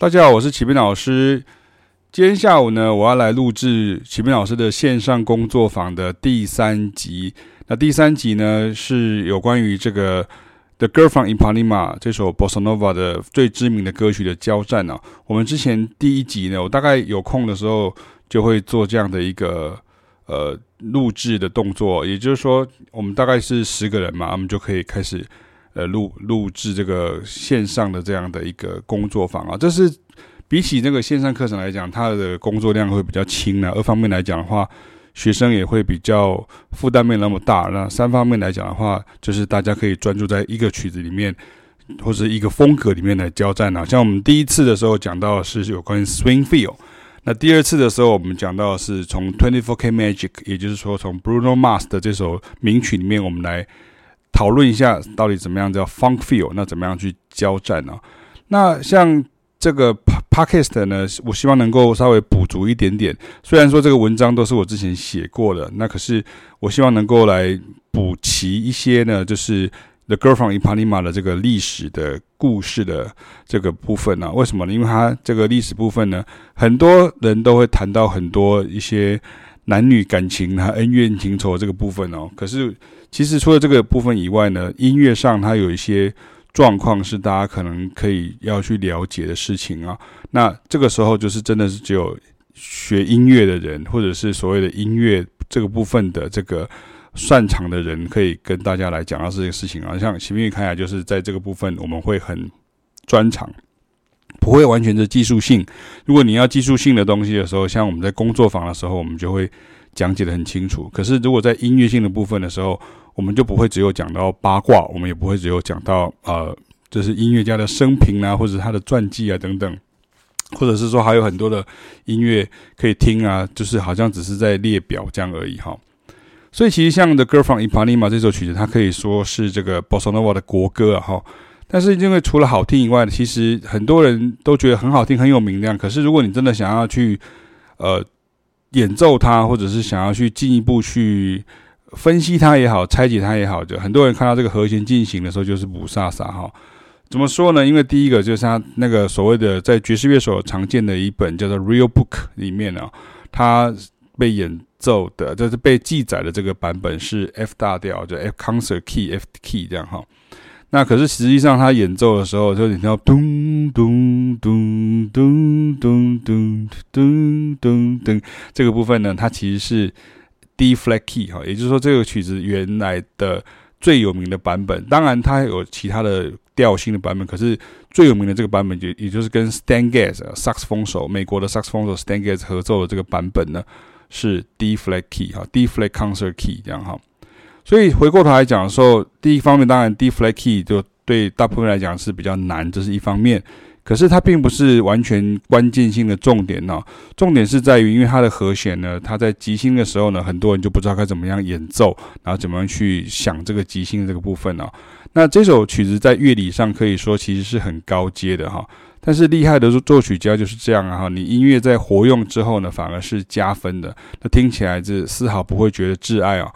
大家好，我是启斌老师。今天下午呢，我要来录制启斌老师的线上工作坊的第三集。那第三集呢，是有关于这个《The Girl from Ipanema》这首 Bossa Nova 的最知名的歌曲的交战啊。我们之前第一集呢，我大概有空的时候就会做这样的一个呃录制的动作，也就是说，我们大概是十个人嘛，我们就可以开始。呃，录录制这个线上的这样的一个工作坊啊，这是比起这个线上课程来讲，它的工作量会比较轻呢。二方面来讲的话，学生也会比较负担没那么大。那三方面来讲的话，就是大家可以专注在一个曲子里面或者一个风格里面来交战啊。像我们第一次的时候讲到的是有关于 Swing Feel，那第二次的时候我们讲到的是从 Twenty Four K Magic，也就是说从 Bruno Mars 的这首名曲里面，我们来。讨论一下到底怎么样叫 funk feel，那怎么样去交战呢？那像这个 podcast 呢，我希望能够稍微补足一点点。虽然说这个文章都是我之前写过的，那可是我希望能够来补齐一些呢，就是 The Girl from Ipanema 的这个历史的故事的这个部分呢。为什么呢？因为它这个历史部分呢，很多人都会谈到很多一些男女感情啊、恩怨情仇这个部分哦。可是其实除了这个部分以外呢，音乐上它有一些状况是大家可能可以要去了解的事情啊。那这个时候就是真的是只有学音乐的人，或者是所谓的音乐这个部分的这个擅长的人，可以跟大家来讲到这件事情啊。像启明看起来就是在这个部分我们会很专长，不会完全的技术性。如果你要技术性的东西的时候，像我们在工作坊的时候，我们就会。讲解得很清楚，可是如果在音乐性的部分的时候，我们就不会只有讲到八卦，我们也不会只有讲到呃，就是音乐家的生平啊，或者他的传记啊等等，或者是说还有很多的音乐可以听啊，就是好像只是在列表这样而已哈。所以其实像《The Girl from Ipanema》这首曲子，它可以说是这个 Bossa Nova 的国歌啊哈。但是因为除了好听以外，其实很多人都觉得很好听，很有名量。可是如果你真的想要去呃。演奏它，或者是想要去进一步去分析它也好，拆解它也好，就很多人看到这个和弦进行的时候就是雾煞煞哈。怎么说呢？因为第一个就是它那个所谓的在爵士乐手常见的一本叫做《Real Book》里面呢，它被演奏的，就是被记载的这个版本是 F 大调，就 F concert key F key 这样哈。那可是实际上他演奏的时候，就你听到咚咚咚咚咚咚咚咚咚这个部分呢，它其实是 D flat key 哈，也就是说这个曲子原来的最有名的版本，当然它有其他的调性的版本，可是最有名的这个版本就也就是跟 Stan Getz 萨克斯风手，美国的萨克斯风手 Stan Getz 合奏的这个版本呢，是 D flat key 哈，D flat concert key 这样哈。所以回过头来讲的时候，第一方面当然 D flat key 就对大部分来讲是比较难，这是一方面。可是它并不是完全关键性的重点呢。重点是在于，因为它的和弦呢，它在即兴的时候呢，很多人就不知道该怎么样演奏，然后怎么样去想这个即兴这个部分呢。那这首曲子在乐理上可以说其实是很高阶的哈。但是厉害的作曲家就是这样啊哈，你音乐在活用之后呢，反而是加分的，那听起来是丝毫不会觉得挚爱啊。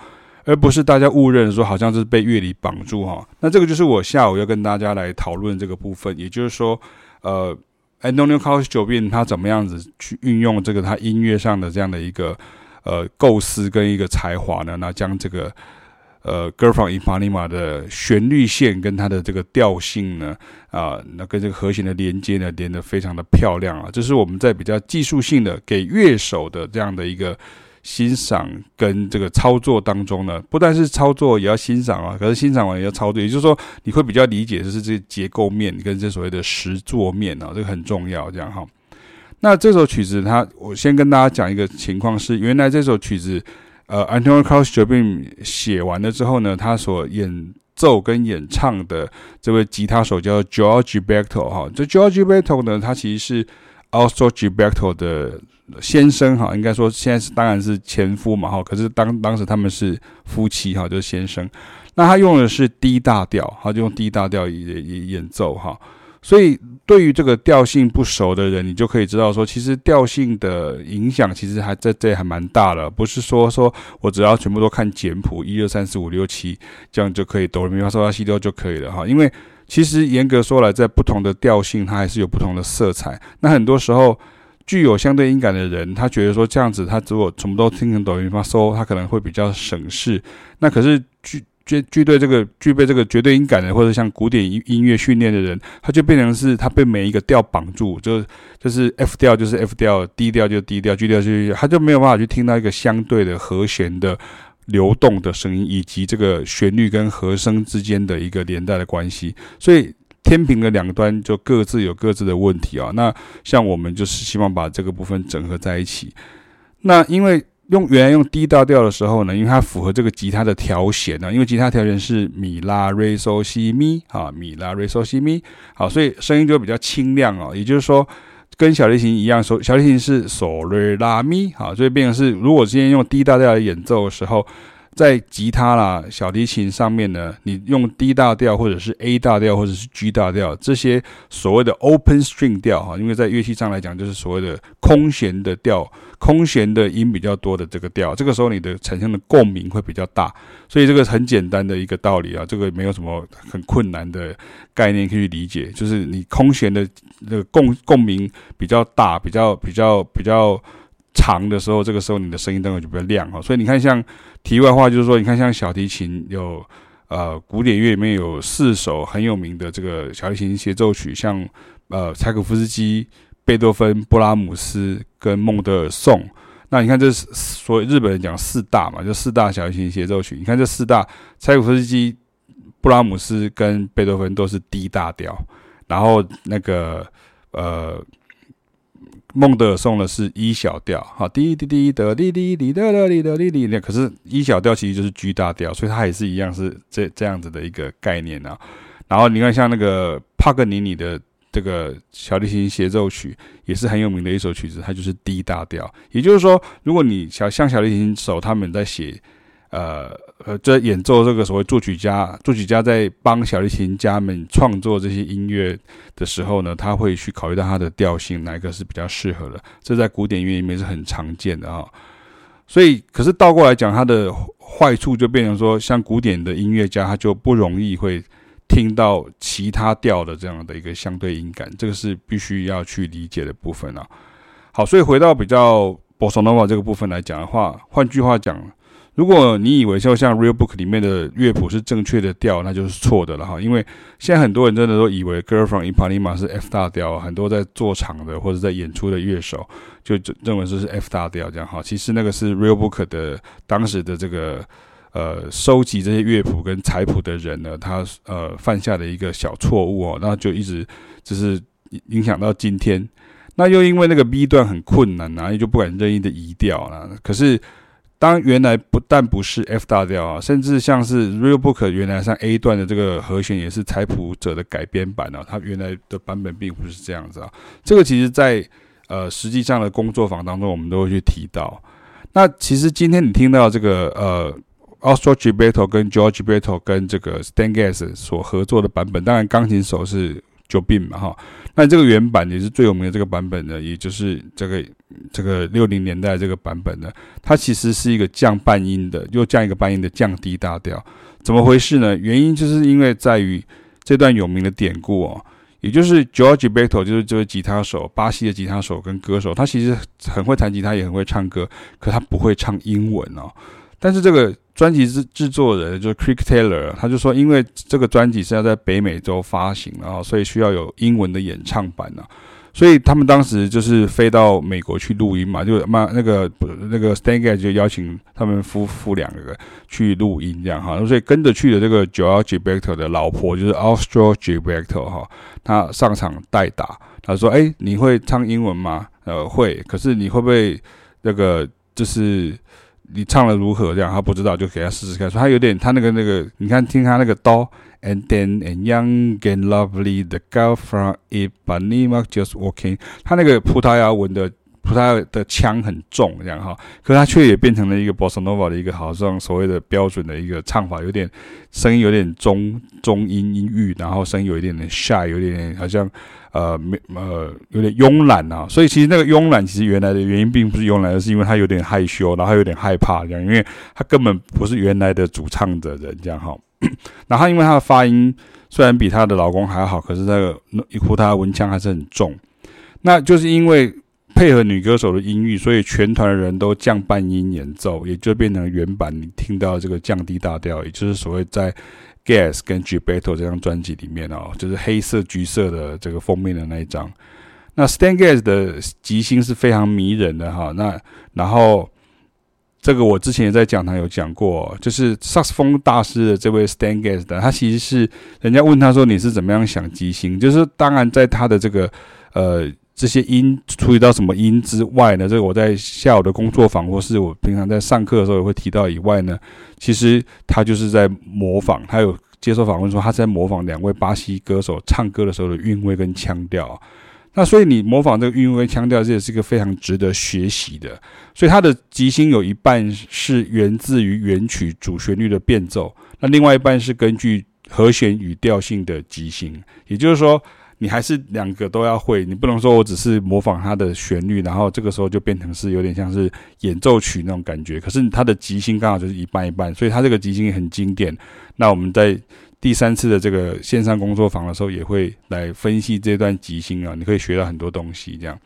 而不是大家误认说好像是被乐理绑住哈，那这个就是我下午要跟大家来讨论这个部分，也就是说，呃，Antonio Carlos Jobim 他怎么样子去运用这个他音乐上的这样的一个呃构思跟一个才华呢？那将这个呃 Girl from Ipanema 的旋律线跟它的这个调性呢，啊、那跟这个和弦的连接呢，连得非常的漂亮啊，这是我们在比较技术性的给乐手的这样的一个。欣赏跟这个操作当中呢，不但是操作也要欣赏啊，可是欣赏完也要操作，也就是说你会比较理解的是这结构面跟这所谓的实作面啊，这个很重要，这样哈。那这首曲子它，我先跟大家讲一个情况是，原来这首曲子，呃，Antonio Carlos Jobim 写完了之后呢，他所演奏跟演唱的这位吉他手叫 George Beto 哈，这 George Beto 呢，他其实是 a u s t r o g i b e r t o 的。先生哈，应该说现在是当然是前夫嘛哈，可是当当时他们是夫妻哈，就是先生。那他用的是 D 大调，他就用 D 大调演演演奏哈。所以对于这个调性不熟的人，你就可以知道说，其实调性的影响其实还在这还蛮大的，不是说说我只要全部都看简谱一二三四五六七这样就可以哆来咪发嗦拉西哆就可以了哈。因为其实严格说来，在不同的调性，它还是有不同的色彩。那很多时候，具有相对音感的人，他觉得说这样子，他如果全部都听成抖音发嗦，他可能会比较省事。那可是具具具对这个具备这个绝对音感的，或者像古典音音乐训练的人，他就变成是他被每一个调绑住，就就是 F 调就是 F 调，D 调就 D 调，G 调就 G 调，他就没有办法去听到一个相对的和弦的。流动的声音，以及这个旋律跟和声之间的一个连带的关系，所以天平的两端就各自有各自的问题啊。那像我们就是希望把这个部分整合在一起。那因为用原来用 D 大调的时候呢，因为它符合这个吉他的调弦呢，因为吉他调弦是米拉瑞嗦西咪啊，米拉瑞嗦西咪，好，所以声音就比较清亮哦。也就是说。跟小提琴一样，手小提琴是嗦瑞拉咪，好，所以变成是，如果今天用 D 大调来演奏的时候，在吉他啦、小提琴上面呢，你用 D 大调或者是 A 大调或者是 G 大调这些所谓的 open string 调哈，因为在乐器上来讲就是所谓的空弦的调。空弦的音比较多的这个调，这个时候你的产生的共鸣会比较大，所以这个很简单的一个道理啊，这个没有什么很困难的概念可以理解，就是你空弦的那个共共鸣比较大、比较比较比较长的时候，这个时候你的声音灯会就比较亮哈。所以你看，像题外话就是说，你看像小提琴有呃古典乐里面有四首很有名的这个小提琴协奏曲，像呃柴可夫斯基。贝多芬、布拉姆斯跟孟德尔颂，那你看这是所以日本人讲四大嘛，就四大小提琴协奏曲。你看这四大，柴可夫斯基、布拉姆斯跟贝多芬都是 D 大调，然后那个呃孟德尔颂的是 E 小调，好，滴滴滴的滴滴滴的滴的滴滴，那可是 E 小调其实就是 G 大调，所以它也是一样是这这样子的一个概念啊。然后你看像那个帕格尼尼的。这个小提琴协奏曲也是很有名的一首曲子，它就是 D 大调。也就是说，如果你小像小提琴手他们在写，呃呃，在演奏这个所谓作曲家，作曲家在帮小提琴家们创作这些音乐的时候呢，他会去考虑到它的调性，哪一个是比较适合的。这在古典音乐里面是很常见的啊、所以，可是倒过来讲，它的坏处就变成说，像古典的音乐家，他就不容易会。听到其他调的这样的一个相对音感，这个是必须要去理解的部分啊。好，所以回到比较 Bossa Nova 这个部分来讲的话，换句话讲，如果你以为就像 Real Book 里面的乐谱是正确的调，那就是错的了哈。因为现在很多人真的都以为 Girl from Ipanema 是 F 大调，很多在做场的或者在演出的乐手就认为这是 F 大调这样哈。其实那个是 Real Book 的当时的这个。呃，收集这些乐谱跟彩谱的人呢，他呃犯下的一个小错误哦，那就一直就是影响到今天。那又因为那个 B 段很困难啊，也就不敢任意的移调了。可是当原来不但不是 F 大调啊，甚至像是 Real Book 原来像 A 段的这个和弦也是采谱者的改编版啊，它原来的版本并不是这样子啊。这个其实在呃实际上的工作坊当中，我们都会去提到。那其实今天你听到这个呃。Austral Gilberto 跟 George Gilberto 跟这个 Stan Getz 所合作的版本，当然钢琴手是就变嘛哈。那这个原版也是最有名的这个版本呢，也就是这个这个六零年代这个版本呢，它其实是一个降半音的，又降一个半音的降低大调。怎么回事呢？原因就是因为在于这段有名的典故哦，也就是 George Gilberto 就是这位吉他手，巴西的吉他手跟歌手，他其实很会弹吉他，也很会唱歌，可他不会唱英文哦。但是这个专辑制制作人就是 Creek Taylor，他就说，因为这个专辑是要在北美洲发行，然后所以需要有英文的演唱版呢，所以他们当时就是飞到美国去录音嘛，就嘛那个那个 Stan Getz 就邀请他们夫妇两个去录音这样哈，所以跟着去的这个 Joao Gilberto 的老婆就是 Austral Gilberto 哈，他上场代打，他说：“哎，你会唱英文吗？呃，会，可是你会不会那个就是？”你唱的如何？这样他不知道，就给他试试看。说他有点，他那个那个，你看听他那个刀，and then and young and lovely the girl from Ipanema just walking。他那个葡萄牙文的葡萄的腔很重，这样哈。可是他却也变成了一个 Bossa Nova 的一个好像所谓的标准的一个唱法，有点声音有点中中音音域，然后声音有一点点下有点点好像。呃，没呃，有点慵懒啊，所以其实那个慵懒，其实原来的原因并不是慵懒，而是因为他有点害羞，然后有点害怕这样，因为他根本不是原来的主唱的人这样哈。然后因为他的发音虽然比她的老公还好，可是那个一呼她的文腔还是很重。那就是因为配合女歌手的音域，所以全团的人都降半音演奏，也就变成原版你听到这个降低大调，也就是所谓在 Gas 跟 Gilberto 这张专辑里面哦，就是黑色橘色的这个封面的那一张。那 Stan Getz 的即兴是非常迷人的哈。那然后这个我之前也在讲堂有讲过，就是萨克斯风大师的这位 Stan Getz 的，他其实是人家问他说，你是怎么样想即兴，就是当然在他的这个呃。这些音处理到什么音之外呢？这个我在下午的工作坊，或是我平常在上课的时候也会提到以外呢，其实他就是在模仿。他有接受访问说，他在模仿两位巴西歌手唱歌的时候的韵味跟腔调。那所以你模仿这个韵味腔调，这也是一个非常值得学习的。所以他的即兴有一半是源自于原曲主旋律的变奏，那另外一半是根据和弦与调性的即兴，也就是说。你还是两个都要会，你不能说我只是模仿它的旋律，然后这个时候就变成是有点像是演奏曲那种感觉。可是它的即兴刚好就是一半一半，所以它这个即兴也很经典。那我们在第三次的这个线上工作坊的时候，也会来分析这段即兴啊，你可以学到很多东西这样。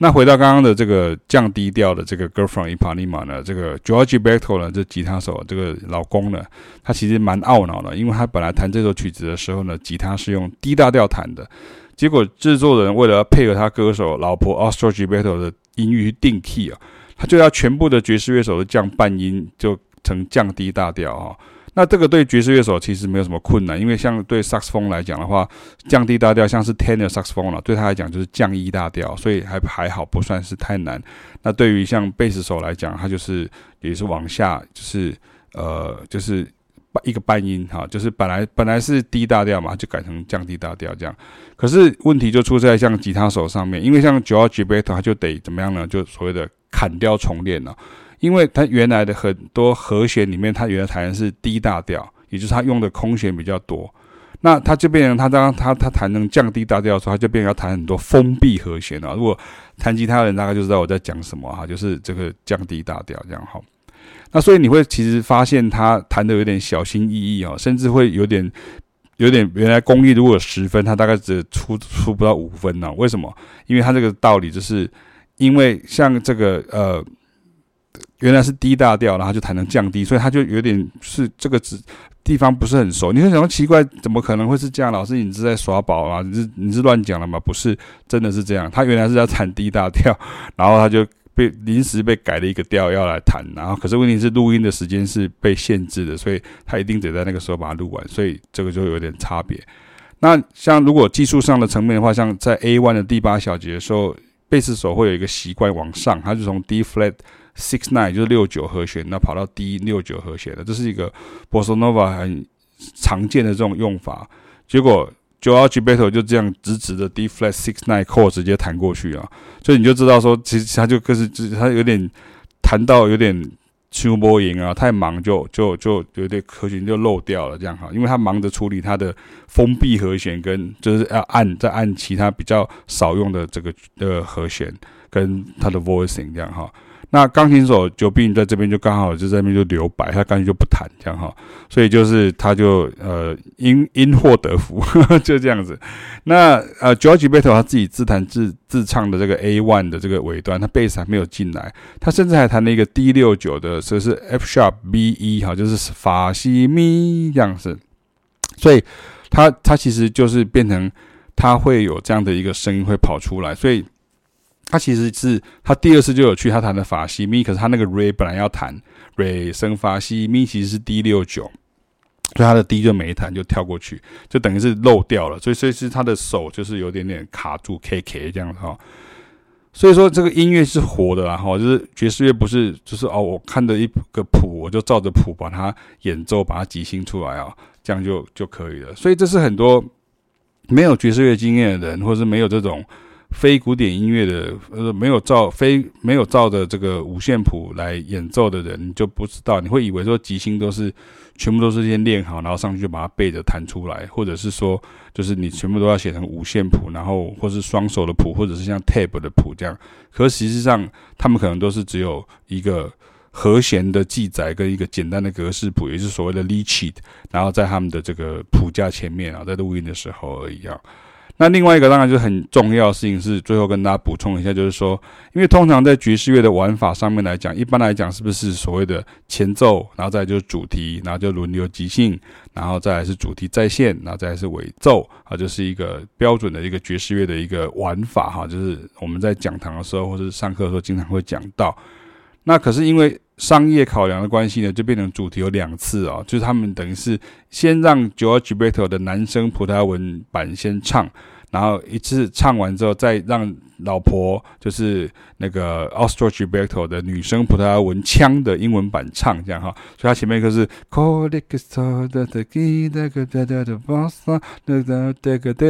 那回到刚刚的这个降低调的这个 Girl from Ipanema 呢，这个 Joao Gilberto 呢，这吉他手这个老公呢，他其实蛮懊恼的，因为他本来弹这首曲子的时候呢，吉他是用 D 大调弹的，结果制作人为了配合他歌手老婆 Astrud Gilberto 的音域去定 key 啊，他就要全部的爵士乐手都降半音，就成降低大调啊。那这个对爵士乐手其实没有什么困难，因为像对萨克斯风来讲的话，降低大调像是 tenor 萨克斯风了，对他来讲就是降一大调，所以还还好，不算是太难。那对于像贝斯手来讲，他就是也是往下，就是呃，就是一个半音哈，就是本来本来是 D 大调嘛，就改成降低大调这样。可是问题就出在像吉他手上面，因为像 Joao Gilberto 他就得怎么样呢？就所谓的砍掉重练了。因为他原来的很多和弦里面，他原来弹的是 D 大调，也就是他用的空弦比较多。那他就变成他当他他弹成降低大调的时候，他就变成要弹很多封闭和弦了。如果弹吉他的人大概就知道我在讲什么哈，就是这个降低大调这样哈。那所以你会其实发现他弹的有点小心翼翼哦，甚至会有点有点原来功力如果十分，他大概只出出不到五分呢。为什么？因为他这个道理就是因为像这个呃。原来是 D 大调，然后就弹成降低所以他就有点是这个指地方不是很熟。你会想到奇怪，怎么可能会是这样？老师，你是在耍宝啊？你是你是乱讲了吗？不是，真的是这样。他原来是要弹 D 大调，然后他就被临时被改了一个调要来弹，然后可是问题是录音的时间是被限制的，所以他一定得在那个时候把它录完，所以这个就有点差别。那像如果技术上的层面的话，像在 A one 的第八小节的时候，贝斯手会有一个习惯往上，他就从 D flat。Six nine 就是六九和弦，那跑到 D 六九和弦的，这是一个 Bossa Nova 很常见的这种用法。结果 j o e g e b e t t o 就这样直直的 D flat six nine chord 直接弹过去啊，所以你就知道说，其实他就可是，他有点弹到有点秋波音啊，太忙就就就有点和弦就漏掉了这样哈，因为他忙着处理他的封闭和弦跟就是要按再按其他比较少用的这个呃和弦跟他的 voicing 这样哈。那钢琴手久碧云在这边就刚好就在那边就留白，他干脆就不弹这样哈，所以就是他就呃因因祸得福 就这样子。那呃 Joao Gilberto 他自己自弹自自唱的这个 A one 的这个尾端，他贝斯还没有进来，他甚至还弹了一个 D 六九的，所以是 F sharp B E 哈，就是法西咪这样子。所以他他其实就是变成他会有这样的一个声音会跑出来，所以。他其实是他第二次就有去他弹的法西咪，可是他那个 re 本来要弹 re 升法西咪，其实是 D 六九，所以他的 D 就没弹，就跳过去，就等于是漏掉了。所以所以是他的手就是有点点卡住，K K 这样子哈。所以说这个音乐是活的啦哈，就是爵士乐不是就是哦，我看着一个谱，我就照着谱把它演奏，把它即兴出来啊，这样就就可以了。所以这是很多没有爵士乐经验的人，或是没有这种。非古典音乐的，呃，没有照非没有照着这个五线谱来演奏的人，你就不知道，你会以为说即兴都是全部都是先练好，然后上去就把它背着弹出来，或者是说，就是你全部都要写成五线谱，然后或是双手的谱，或者是像 tab 的谱这样。可实际上，他们可能都是只有一个和弦的记载跟一个简单的格式谱，也就是所谓的 lead sheet，然后在他们的这个谱架前面啊，在录音的时候而已啊。那另外一个当然就很重要的事情是，最后跟大家补充一下，就是说，因为通常在爵士乐的玩法上面来讲，一般来讲是不是所谓的前奏，然后再就是主题，然后就轮流即兴，然后再来是主题再现，然后再来是尾奏啊，就是一个标准的一个爵士乐的一个玩法哈，就是我们在讲堂的时候或者上课的时候经常会讲到。那可是因为商业考量的关系呢，就变成主题有两次啊，就是他们等于是先让 Joao Gilberto 的男生葡萄牙文版先唱，然后一次唱完之后，再让老婆就是那个 Austral Gilberto 的女生葡萄牙文腔的英文版唱，这样哈，所以他前面一个是，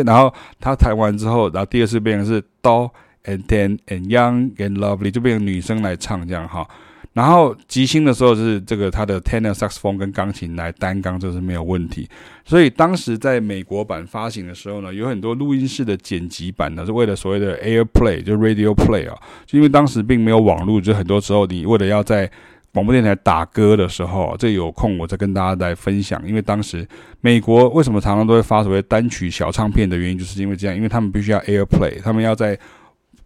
然后他弹完之后，然后第二次变成是 Do and ten and young and lovely，就变成女生来唱这样哈。然后即兴的时候是这个他的 tenor saxophone 跟钢琴来担纲，这是没有问题。所以当时在美国版发行的时候呢，有很多录音室的剪辑版呢，是为了所谓的 air play，就 radio play 啊，就因为当时并没有网络，就很多时候你为了要在广播电台打歌的时候，这有空我再跟大家来分享。因为当时美国为什么常常都会发所谓单曲小唱片的原因，就是因为这样，因为他们必须要 air play，他们要在。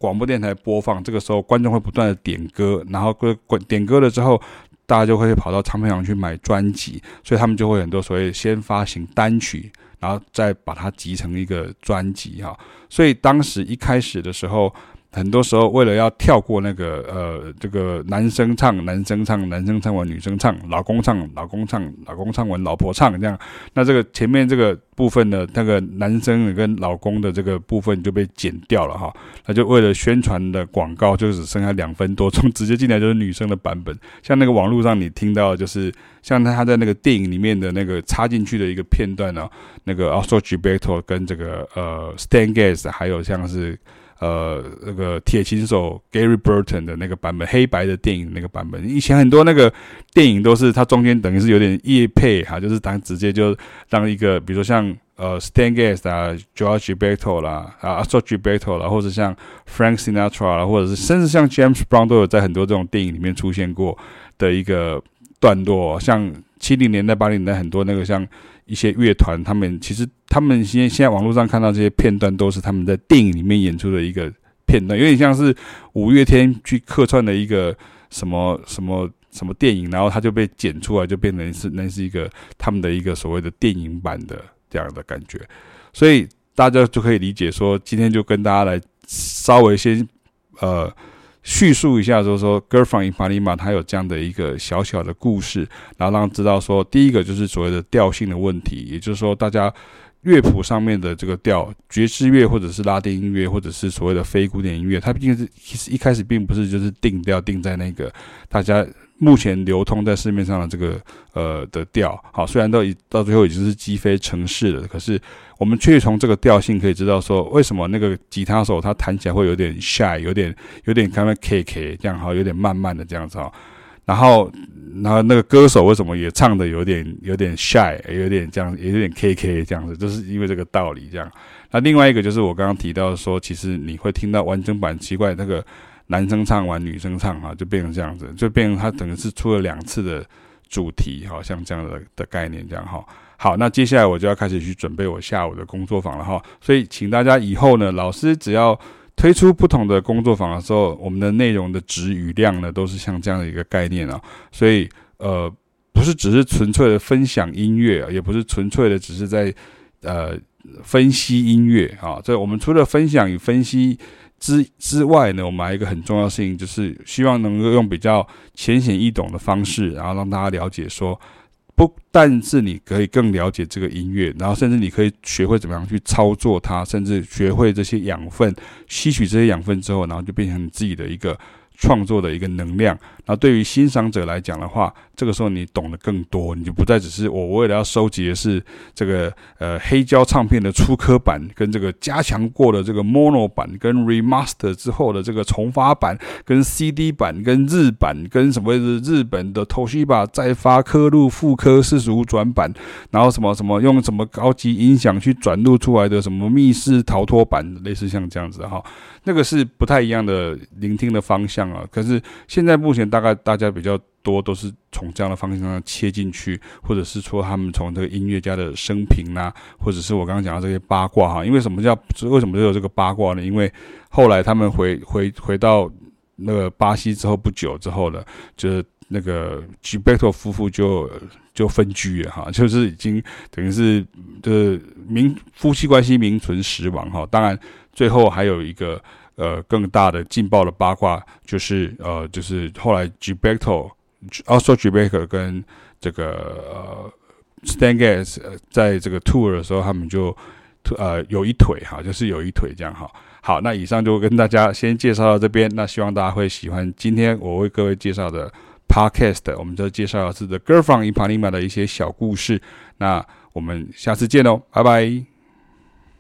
广播电台播放，这个时候观众会不断的点歌，然后歌点歌了之后，大家就会跑到唱片行去买专辑，所以他们就会很多所谓先发行单曲，然后再把它集成一个专辑哈。所以当时一开始的时候。很多时候，为了要跳过那个呃，这个男生唱，男生唱，男生唱完女生唱，老公唱，老公唱，老公唱完老婆唱，这样，那这个前面这个部分呢，那个男生跟老公的这个部分就被剪掉了哈。那就为了宣传的广告，就只剩下两分多钟，直接进来就是女生的版本。像那个网络上你听到，就是像他在那个电影里面的那个插进去的一个片段呢，那个 Austral Gilberto 跟这个呃 Stan Getz，还有像是。呃，那个铁琴手 Gary Burton 的那个版本，黑白的电影那个版本，以前很多那个电影都是它中间等于是有点业配哈，就是当直接就让一个，比如说像呃 Stan Getz 啊，Joao Gilberto 啦，啊 Austral Gilberto 啦，或者像 Frank Sinatra 啦，或者是甚至像 James Brown 都有在很多这种电影里面出现过的一个段落，像七零年代、八零年代很多那个像。一些乐团，他们其实他们现现在网络上看到这些片段，都是他们在电影里面演出的一个片段，有点像是五月天去客串的一个什么什么什么电影，然后他就被剪出来，就变成是那是一个他们的一个所谓的电影版的这样的感觉，所以大家就可以理解说，今天就跟大家来稍微先呃。叙述一下，就是说《Girl from Ipanema》它有这样的一个小小的故事，然后让知道说，第一个就是所谓的调性的问题，也就是说，大家乐谱上面的这个调，爵士乐或者是拉丁音乐，或者是所谓的非古典音乐，它毕竟是其实一开始并不是就是定调定在那个大家。目前流通在市面上的这个呃的调，好，虽然都已到最后已经是击飞城市了，可是我们却从这个调性可以知道说，为什么那个吉他手他弹起来会有点 shy，有点有点刚刚 K K 这样哈，有点慢慢的这样子哈，然后然后那个歌手为什么也唱的有点有点 shy，有点这样，也有点 K K 这样子，就是因为这个道理这样。那另外一个就是我刚刚提到说，其实你会听到完整版奇怪那个。男生唱完，女生唱哈，就变成这样子，就变成他等于是出了两次的主题，好像这样的的概念这样哈。好，那接下来我就要开始去准备我下午的工作坊了哈。所以，请大家以后呢，老师只要推出不同的工作坊的时候，我们的内容的质与量呢，都是像这样的一个概念啊。所以，呃，不是只是纯粹的分享音乐，也不是纯粹的只是在呃分析音乐啊。这我们除了分享与分析。之之外呢，我们还有一个很重要的事情，就是希望能够用比较浅显易懂的方式，然后让大家了解说，不但是你可以更了解这个音乐，然后甚至你可以学会怎么样去操作它，甚至学会这些养分，吸取这些养分之后，然后就变成你自己的一个。创作的一个能量，那对于欣赏者来讲的话，这个时候你懂得更多，你就不再只是我为了要收集的是这个呃黑胶唱片的粗刻版，跟这个加强过的这个 mono 版，跟 remaster 之后的这个重发版，跟 CD 版，跟日版，跟什么日本的 Toshiba 再发刻录复刻四十五转版，然后什么什么用什么高级音响去转录出来的什么密室逃脱版，类似像这样子哈，那个是不太一样的聆听的方向。啊。可是现在目前大概大家比较多都是从这样的方向上切进去，或者是说他们从这个音乐家的生平啊，或者是我刚刚讲的这些八卦哈。因为什么叫为什么就有这个八卦呢？因为后来他们回回回到那个巴西之后不久之后呢，就是那个 Gilberto 夫妇就就分居了哈，就是已经等于是就是名夫妻关系名存实亡哈。当然最后还有一个呃更大的劲爆的八卦，就是呃就是后来 g i b e r t o a l s o g i b e r t o 跟这个 Stan Getz 在这个 tour 的时候，他们就呃有一腿哈，就是有一腿这样哈。好，那以上就跟大家先介绍到这边，那希望大家会喜欢今天我为各位介绍的 podcast，我们就介绍的是 The Girl from Ipanema 的一些小故事。那我们下次见喽，拜拜。